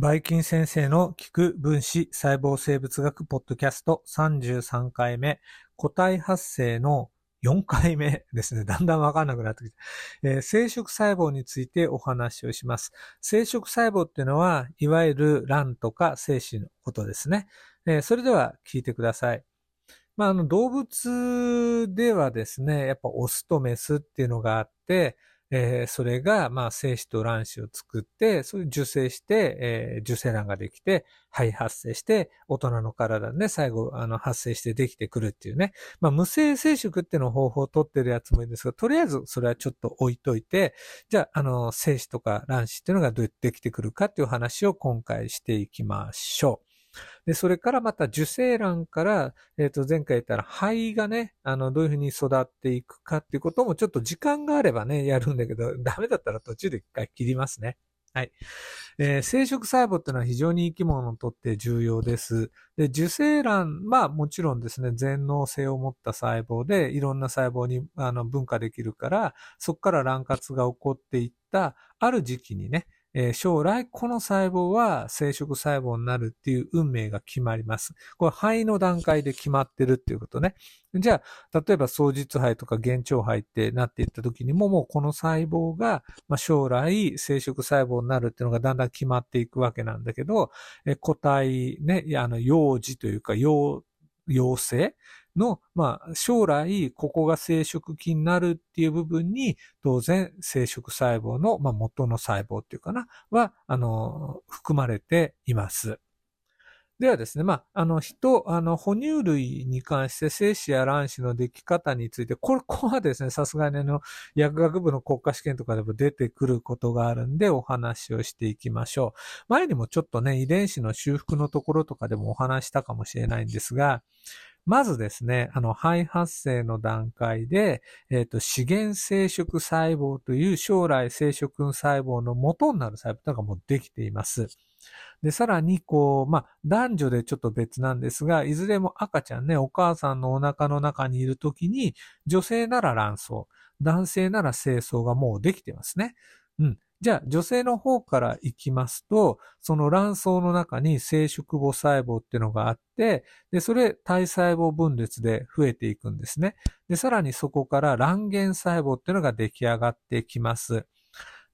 バイキン先生の聞く分子細胞生物学ポッドキャスト33回目、個体発生の4回目ですね。だんだんわかんなくなってきて、えー、生殖細胞についてお話をします。生殖細胞っていうのは、いわゆる卵とか精子のことですね。えー、それでは聞いてください。まあ、あの、動物ではですね、やっぱオスとメスっていうのがあって、えー、それが、まあ、精子と卵子を作って、それ受精して、えー、受精卵ができて、肺発生して、大人の体でね、最後、あの、発生してできてくるっていうね。まあ、無性生殖っていうの方法を取ってるやつもいるんですが、とりあえず、それはちょっと置いといて、じゃあ、あの、精子とか卵子っていうのがどうやってできてくるかっていう話を今回していきましょう。で、それからまた受精卵から、えっ、ー、と、前回言ったら肺がね、あの、どういうふうに育っていくかっていうこともちょっと時間があればね、やるんだけど、ダメだったら途中で一回切りますね。はい。えー、生殖細胞っていうのは非常に生き物にとって重要です。で、受精卵、まあもちろんですね、全能性を持った細胞でいろんな細胞にあの分化できるから、そこから卵活が起こっていったある時期にね、えー、将来この細胞は生殖細胞になるっていう運命が決まります。これ肺の段階で決まってるっていうことね。じゃあ、例えば創実肺とか幻聴肺ってなっていった時にももうこの細胞が、まあ、将来生殖細胞になるっていうのがだんだん決まっていくわけなんだけど、えー、個体ね、あの、幼児というか、幼、幼生の、まあ、将来、ここが生殖器になるっていう部分に、当然、生殖細胞の、まあ、元の細胞っていうかな、は、あの、含まれています。ではですね、まあ、あの、人、あの、哺乳類に関して精子や卵子の出来方について、これ、ここはですね、さすがにあの、薬学部の国家試験とかでも出てくることがあるんで、お話をしていきましょう。前にもちょっとね、遺伝子の修復のところとかでもお話したかもしれないんですが、まずですね、あの、肺発生の段階で、えっ、ー、と、資源生殖細胞という将来生殖細胞の元になる細胞がもうできています。で、さらに、こう、まあ、男女でちょっと別なんですが、いずれも赤ちゃんね、お母さんのお腹の中にいるときに、女性なら卵巣、男性なら精巣がもうできてますね。うん。じゃあ、女性の方から行きますと、その卵巣の中に生殖母細胞っていうのがあって、で、それ体細胞分裂で増えていくんですね。で、さらにそこから卵原細胞っていうのが出来上がってきます。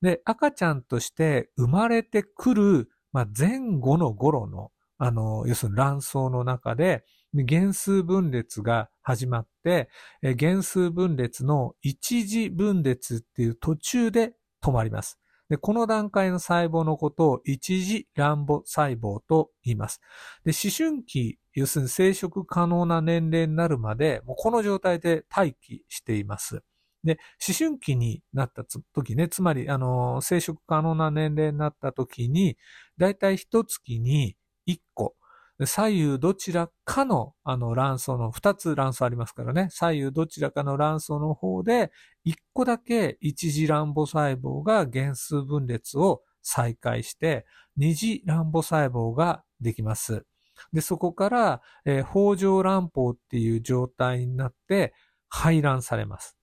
で、赤ちゃんとして生まれてくる、まあ、前後の頃の、あの、要するに卵巣の中で、原数分裂が始まって、原数分裂の一次分裂っていう途中で止まります。で、この段階の細胞のことを一次乱母細胞と言います。で、思春期、要するに生殖可能な年齢になるまで、もうこの状態で待機しています。で、思春期になった時ね、つまり、あの、生殖可能な年齢になった時に、だいたい一月に1個、左右どちらかの、あの、卵巣の、二つ卵巣ありますからね、左右どちらかの卵巣の方で、一個だけ一次卵母細胞が原数分裂を再開して、二次卵母細胞ができます。で、そこから、えー、包状卵胞っていう状態になって、排卵されます。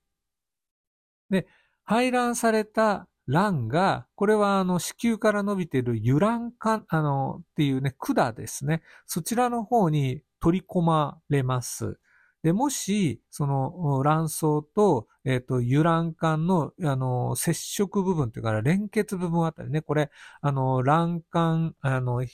で、排卵された卵が、これはあの子宮から伸びている油卵管、あの、っていうね、管ですね。そちらの方に取り込まれます。で、もし、その卵巣と、えっ、ー、と、油卵管の、あの、接触部分っていうか、連結部分あたりね、これ、あの、卵管、あの、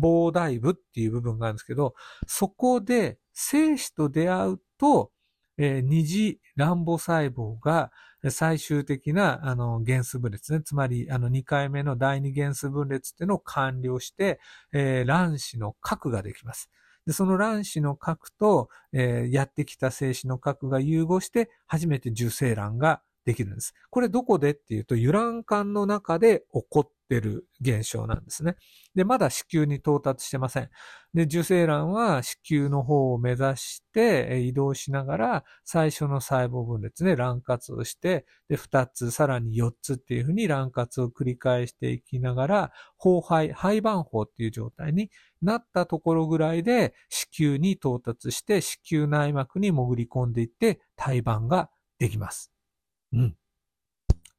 膨大部っていう部分があるんですけど、そこで精子と出会うと、えー、二次卵母細胞が、最終的な、あの、原数分裂ね。つまり、あの、2回目の第2原数分裂っていうのを完了して、えー、卵子の核ができます。で、その卵子の核と、えー、やってきた精子の核が融合して、初めて受精卵ができるんです。これどこでっていうと、油卵管の中で起こってる現象なんですね。で、まだ子宮に到達してません。で、受精卵は子宮の方を目指して移動しながら、最初の細胞分裂で卵活をして、で、二つ、さらに四つっていうふうに卵活を繰り返していきながら、胞肺、胚盤胞っていう状態になったところぐらいで、子宮に到達して、子宮内膜に潜り込んでいって、胎盤ができます。うん。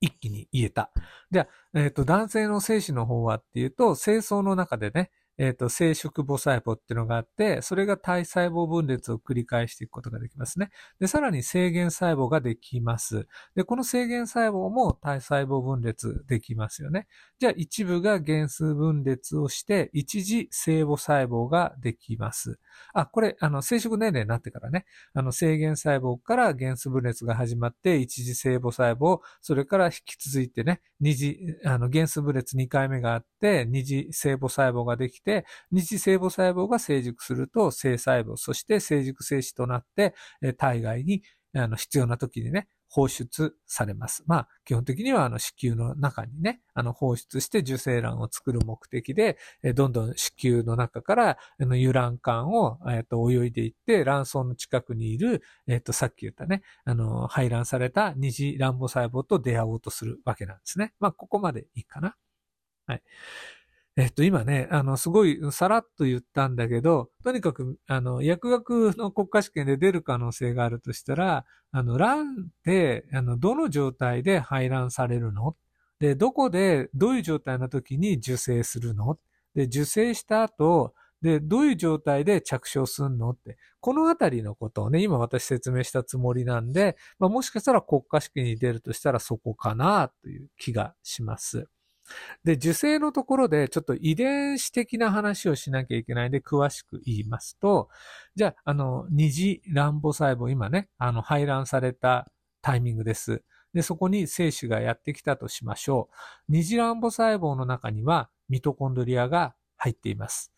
一気に言えた。じゃあ、えっ、と、男性の精子の方はっていうと、精巣の中でね、えっ、と、生殖母細胞っていうのがあって、それが体細胞分裂を繰り返していくことができますね。で、さらに制限細胞ができます。で、この制限細胞も体細胞分裂できますよね。じゃあ、一部が原数分裂をして、一時生母細胞ができます。あ、これ、あの、生殖年齢になってからね、あの、制限細胞から原数分裂が始まって、一次生母細胞、それから引き続いてね、二次、あの、原数分裂2回目があって、二次生母細胞ができて、二次生母細胞が成熟すると、性細胞、そして成熟精子となって、体外に、あの、必要な時にね、放出されます。まあ、基本的にはあの子宮の中にね、あの放出して受精卵を作る目的で、えどんどん子宮の中からあの遊卵管を、えっと泳いでいって、卵巣の近くにいる、えっとさっき言ったね、あの排卵された二次卵母細胞と出会おうとするわけなんですね。まあ、ここまでいいかな。はい。えっと、今ね、あの、すごいさらっと言ったんだけど、とにかく、あの、薬学の国家試験で出る可能性があるとしたら、あの、卵って、あの、どの状態で排卵されるの？で、どこで、どういう状態の時に受精するの？で、受精した後、で、どういう状態で着床すんの？って、このあたりのことをね、今私説明したつもりなんで、まあ、もしかしたら国家試験に出るとしたらそこかなという気がします。で、受精のところでちょっと遺伝子的な話をしなきゃいけないんで詳しく言いますと、じゃあ、あの、二次卵母細胞、今ね、あの、排卵されたタイミングです。で、そこに精子がやってきたとしましょう。二次卵母細胞の中にはミトコンドリアが入っています。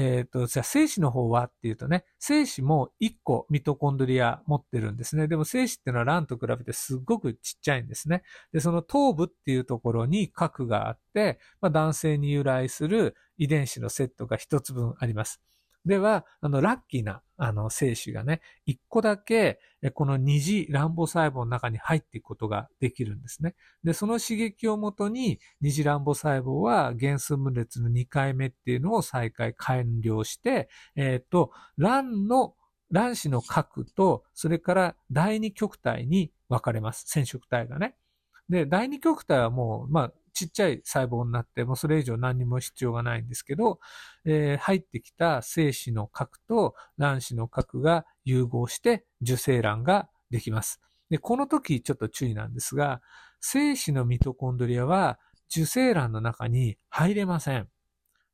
えっ、ー、と、じゃあ精子の方はっていうとね、精子も1個ミトコンドリア持ってるんですね。でも精子っていうのは卵と比べてすっごくちっちゃいんですね。で、その頭部っていうところに核があって、まあ、男性に由来する遺伝子のセットが1つ分あります。では、あの、ラッキーな、あの、精子がね、一個だけ、この二次卵母細胞の中に入っていくことができるんですね。で、その刺激をもとに、二次卵母細胞は原数分裂の2回目っていうのを再開完了して、えっ、ー、と、卵の、卵子の核と、それから第二極体に分かれます。染色体がね。で、第二極体はもう、まあ、ちっちゃい細胞になって、もうそれ以上何にも必要がないんですけど、えー、入ってきた精子の核と卵子の核が融合して受精卵ができます。で、この時ちょっと注意なんですが、精子のミトコンドリアは受精卵の中に入れません。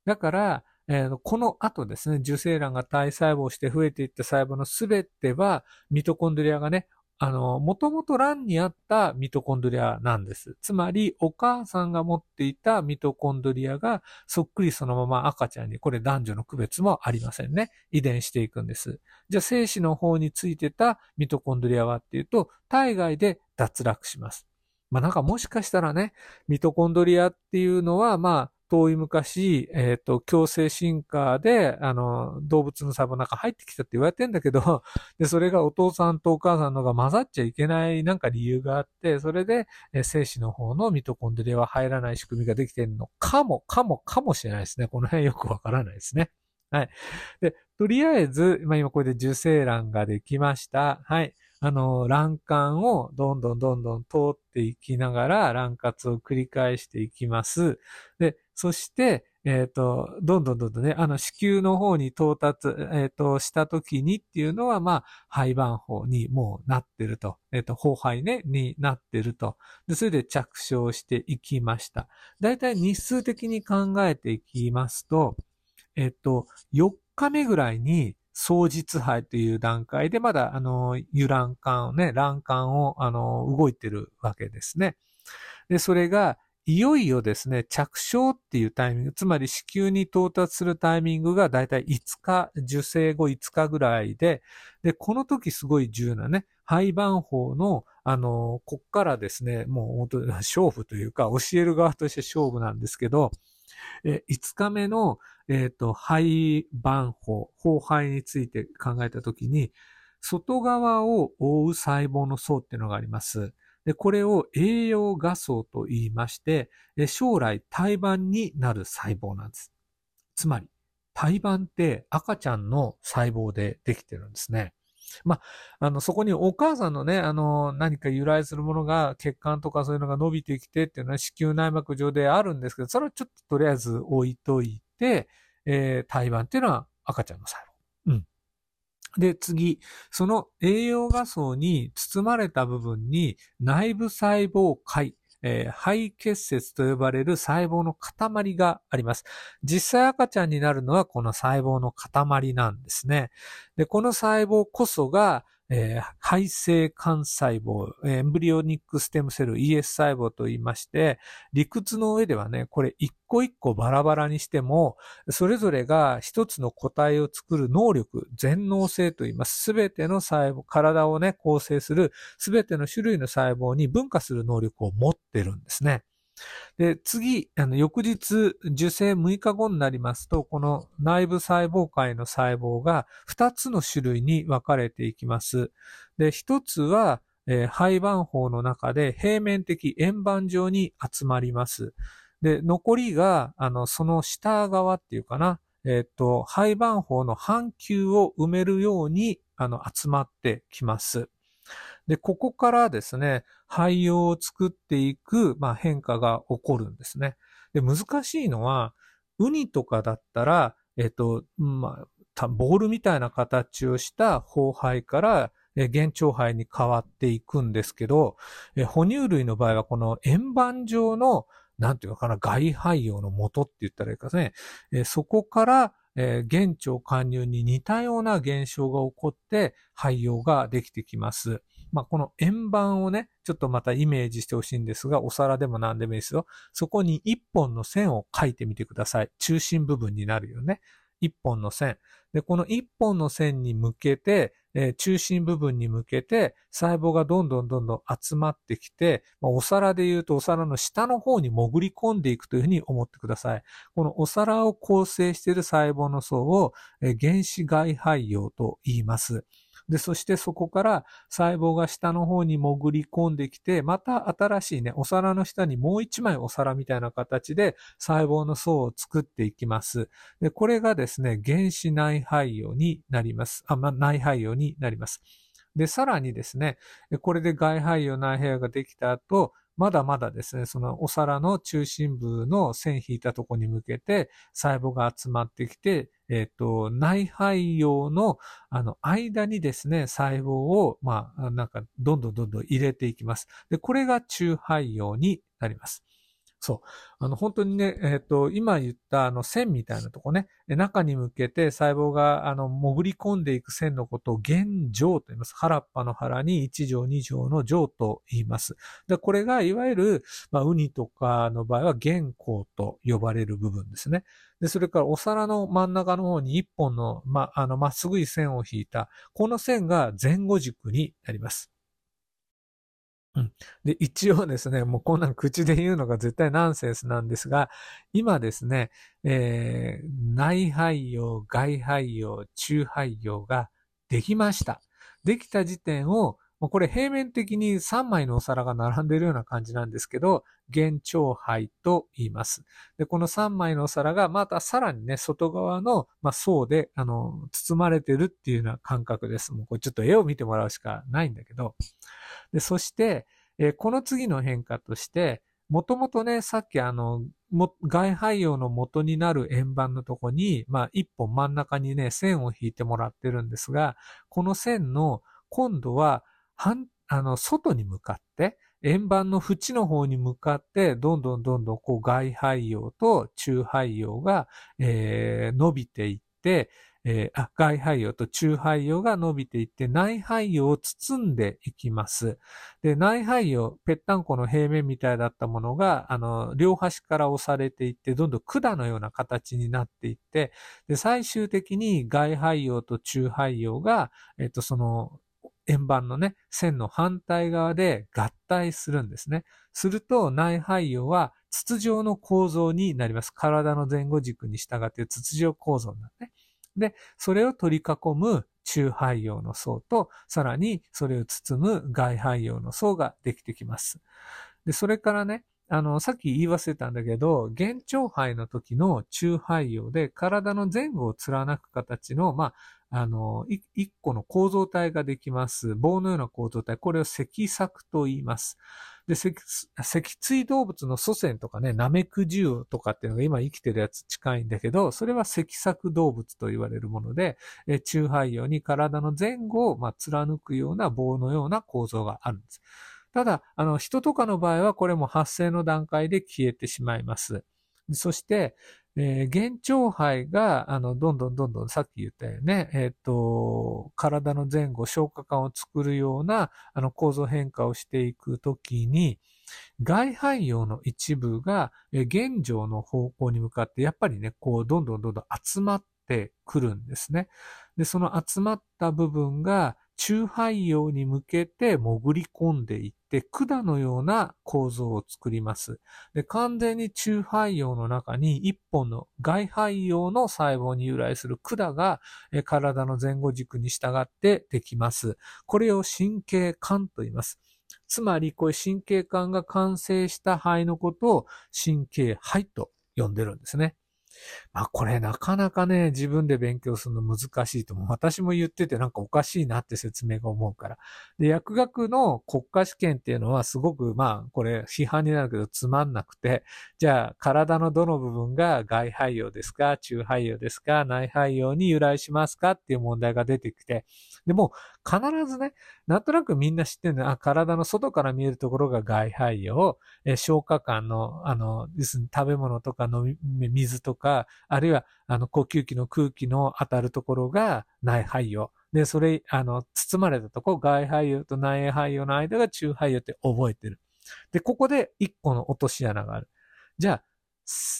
だから、えー、この後ですね、受精卵が体細胞して増えていった細胞のすべては、ミトコンドリアがね、あの、もともと卵にあったミトコンドリアなんです。つまり、お母さんが持っていたミトコンドリアがそっくりそのまま赤ちゃんに、これ男女の区別もありませんね。遺伝していくんです。じゃあ、精子の方についてたミトコンドリアはっていうと、体外で脱落します。まあなんかもしかしたらね、ミトコンドリアっていうのは、まあ、遠い昔、えっ、ー、と、強制進化で、あの、動物の細胞の中入ってきたって言われてんだけど、で、それがお父さんとお母さんのが混ざっちゃいけないなんか理由があって、それで、えー、精子の方のミトコンドリアは入らない仕組みができてるのかも、かも、かもしれないですね。この辺よくわからないですね。はい。で、とりあえず、まあ今これで受精卵ができました。はい。あの、卵管をどんどんどんどん通っていきながら卵活を繰り返していきます。で、そして、えっ、ー、と、どんどんどんどんね、あの、子宮の方に到達、えっ、ー、と、した時にっていうのは、まあ、胚盤法にもうなってると。えっ、ー、と、包胚ね、になってると。で、それで着床していきました。だいたい日数的に考えていきますと、えっ、と、4日目ぐらいに、双日杯という段階で、まだ、あの、油卵管をね、卵管を、あの、動いてるわけですね。で、それが、いよいよですね、着床っていうタイミング、つまり子宮に到達するタイミングがだいたい5日、受精後5日ぐらいで、で、この時すごい重要なね、廃盤法の、あの、こっからですね、もう本当に勝負というか、教える側として勝負なんですけど、え5日目の、えっ、ー、と、肺盤法、法肺について考えたときに、外側を覆う細胞の層っていうのがあります。で、これを栄養画層と言いまして、将来胎盤になる細胞なんです。つまり、胎盤って赤ちゃんの細胞でできてるんですね。まあ、あの、そこにお母さんのね、あの、何か由来するものが、血管とかそういうのが伸びてきてっていうのは子宮内膜上であるんですけど、それはちょっととりあえず置いといて、えー、胎盤っていうのは赤ちゃんの細胞。うん。で、次、その栄養画像に包まれた部分に内部細胞界、えー、肺結節と呼ばれる細胞の塊があります。実際赤ちゃんになるのはこの細胞の塊なんですね。で、この細胞こそが、えー、肺性幹細胞、エンブリオニックステムセル ES 細胞と言いまして、理屈の上ではね、これ一個一個バラバラにしても、それぞれが一つの個体を作る能力、全能性と言います。すべての細胞、体をね、構成するすべての種類の細胞に分化する能力を持ってるんですね。で、次、あの、翌日、受精6日後になりますと、この内部細胞界の細胞が2つの種類に分かれていきます。で、1つは、えー、胚盤胞の中で平面的円盤状に集まります。で、残りが、あの、その下側っていうかな、えっ、と、胚盤胞の半球を埋めるように、あの、集まってきます。で、ここからですね、肺葉を作っていく、まあ、変化が起こるんですね。で、難しいのは、ウニとかだったら、えっと、まあ、ボールみたいな形をした胞肺から、原腸肺に変わっていくんですけど、哺乳類の場合はこの円盤状の、なんていうのかな、外肺葉の元って言ったらいいかね、そこから、えー、現腸貫入に似たような現象が起こって肺葉ができてきます。まあ、この円盤をね、ちょっとまたイメージしてほしいんですが、お皿でも何でもいいですよ。そこに一本の線を書いてみてください。中心部分になるよね。一本の線。で、この一本の線に向けて、えー、中心部分に向けて細胞がどんどんどんどん集まってきて、まあ、お皿で言うとお皿の下の方に潜り込んでいくというふうに思ってください。このお皿を構成している細胞の層を、えー、原子外肺葉と言います。で、そしてそこから細胞が下の方に潜り込んできて、また新しいね、お皿の下にもう一枚お皿みたいな形で細胞の層を作っていきます。で、これがですね、原子内肺葉になります。あ、まあ、内肺葉になります。で、さらにですね、これで外肺葉内肺葉ができた後、まだまだですね、そのお皿の中心部の線引いたところに向けて細胞が集まってきて、えっ、ー、と、内肺葉の、あの、間にですね、細胞を、まあ、なんか、どんどんどんどん入れていきます。で、これが中肺葉になります。そう。あの、本当にね、えっ、ー、と、今言ったあの線みたいなとこね、中に向けて細胞があの潜り込んでいく線のことを原状と言います。原っぱの腹に1条2条の状と言います。で、これがいわゆる、まあ、ウニとかの場合は原光と呼ばれる部分ですね。で、それからお皿の真ん中の方に一本の、ま、あの、まっすぐい線を引いた、この線が前後軸になります。うん。で、一応ですね、もうこんなん口で言うのが絶対ナンセンスなんですが、今ですね、えー、内肺葉、外肺葉、中肺葉ができました。できた時点を、もうこれ平面的に3枚のお皿が並んでいるような感じなんですけど、原長肺と言います。で、この3枚のお皿がまたさらにね、外側の、まあ、層で、あの、包まれてるっていうような感覚です。もうこれちょっと絵を見てもらうしかないんだけど、で、そして、えー、この次の変化として、もともとね、さっきあの、外肺葉の元になる円盤のとこに、まあ一本真ん中にね、線を引いてもらってるんですが、この線の今度は、半、あの、外に向かって、円盤の縁の方に向かって、どんどんどんどんこう外肺葉と中肺葉が、えー、伸びていって、えー、外肺葉と中肺葉が伸びていって、内肺葉を包んでいきます。で、内肺葉、ぺったんこの平面みたいだったものが、あの、両端から押されていって、どんどん管のような形になっていって、で、最終的に外肺葉と中肺葉が、えっと、その、円盤のね、線の反対側で合体するんですね。すると内肺葉は筒状の構造になります。体の前後軸に従って筒状構造になって、ね。で、それを取り囲む中肺葉の層と、さらにそれを包む外肺葉の層ができてきます。で、それからね、あの、さっき言い忘れたんだけど、原腸肺の時の中肺葉で体の前後を貫く形の、まあの、一個の構造体ができます。棒のような構造体。これを脊索と言います。で、脊椎動物の祖先とかね、ナメクジュウとかっていうのが今生きてるやつ近いんだけど、それは脊索動物と言われるもので、え中肺葉に体の前後を、まあ、貫くような棒のような構造があるんです。ただ、あの、人とかの場合はこれも発生の段階で消えてしまいます。そして、えー、幻聴肺が、あの、どんどんどんどん、さっき言ったよね、えっ、と、体の前後、消化管を作るような、あの、構造変化をしていくときに、外肺葉の一部が、えー、現状の方向に向かって、やっぱりね、こう、どんどんどんどん集まってくるんですね。で、その集まった部分が、中肺葉に向けて潜り込んでいって、管のような構造を作ります。で完全に中肺葉の中に一本の外肺葉の細胞に由来する管が体の前後軸に従ってできます。これを神経管と言います。つまり、こういう神経管が完成した肺のことを神経肺と呼んでるんですね。まあこれなかなかね、自分で勉強するの難しいと思う。私も言っててなんかおかしいなって説明が思うから。で、薬学の国家試験っていうのはすごくまあこれ批判になるけどつまんなくて、じゃあ体のどの部分が外肺葉ですか中肺葉ですか内肺葉に由来しますかっていう問題が出てきて、でも必ずね、なんとなくみんな知ってるのは、体の外から見えるところが外肺葉、え消化管の、あの、ですね食べ物とか飲み、水とか、あるいは、あの、呼吸器の空気の当たるところが内肺葉。で、それ、あの、包まれたところ、外肺葉と内肺葉の間が中肺葉って覚えてる。で、ここで一個の落とし穴がある。じゃあ、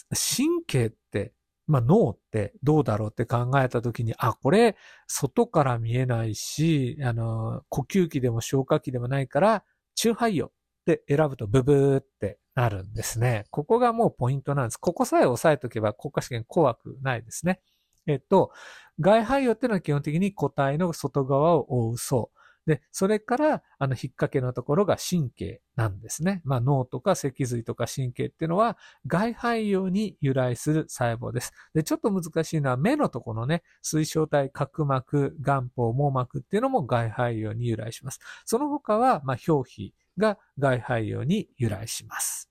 神経ってまあ脳ってどうだろうって考えたときに、あ、これ外から見えないし、あの、呼吸器でも消化器でもないから、中肺葉って選ぶとブブーってなるんですね。ここがもうポイントなんです。ここさえ押さえとけば国家試験怖くないですね。えっと、外肺葉っていうのは基本的に個体の外側を覆う層。で、それから、あの、引っ掛けのところが神経なんですね。まあ、脳とか脊髄とか神経っていうのは、外肺葉に由来する細胞です。で、ちょっと難しいのは、目のところね、水晶体、角膜、眼泡、網膜っていうのも外肺葉に由来します。その他は、まあ、表皮が外肺葉に由来します。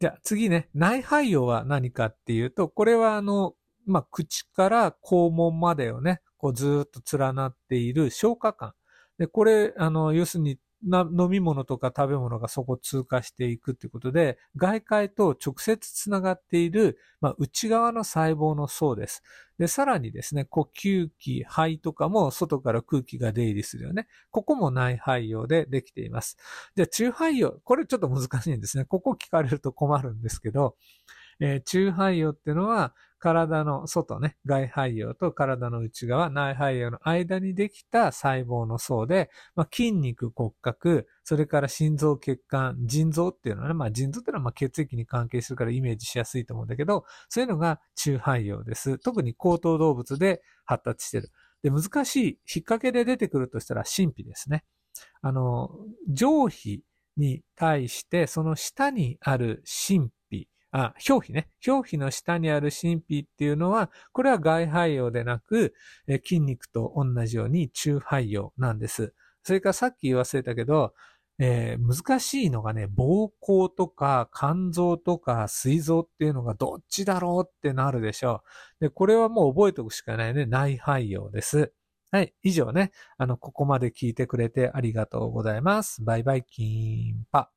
じゃあ次ね、内肺葉は何かっていうと、これはあの、まあ、口から肛門までをね、こうずっと連なっている消化管。で、これ、あの、要するにな飲み物とか食べ物がそこ通過していくっていうことで、外界と直接つながっている、まあ、内側の細胞の層です。で、さらにですね、呼吸器、肺とかも外から空気が出入りするよね。ここも内肺葉でできています。じゃあ、中肺葉、これちょっと難しいんですね。ここ聞かれると困るんですけど、えー、中肺葉っていうのは、体の外ね、外肺葉と体の内側、内肺葉の間にできた細胞の層で、まあ、筋肉、骨格、それから心臓、血管、腎臓っていうのはね、まあ、腎臓っていうのはま血液に関係するからイメージしやすいと思うんだけど、そういうのが中肺葉です。特に高等動物で発達してる。で、難しい、引っ掛けで出てくるとしたら神秘ですね。あの、上皮に対して、その下にある神秘あ、表皮ね。表皮の下にある神秘っていうのは、これは外肺葉でなく、え筋肉と同じように中肺葉なんです。それからさっき言わせたけど、えー、難しいのがね、膀胱とか肝臓とか膵臓っていうのがどっちだろうってなるでしょう。で、これはもう覚えておくしかないね。内肺葉です。はい。以上ね。あの、ここまで聞いてくれてありがとうございます。バイバイキーンパ。